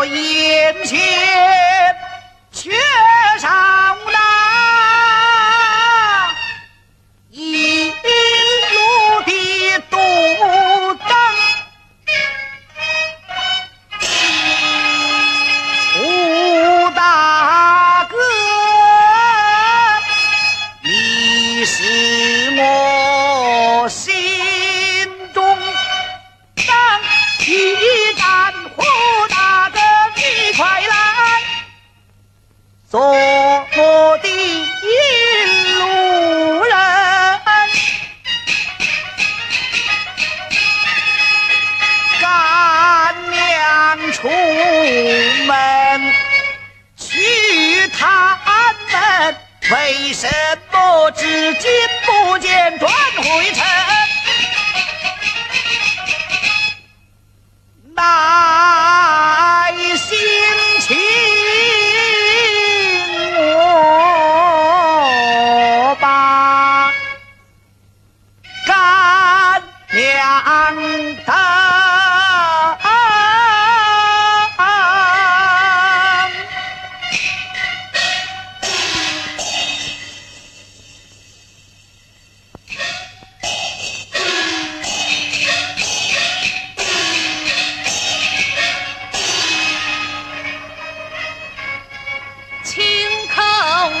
我眼前。门去探门，为什么至今不见转回城？乃心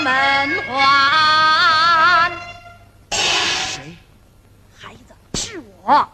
门环。谁？孩子，是我。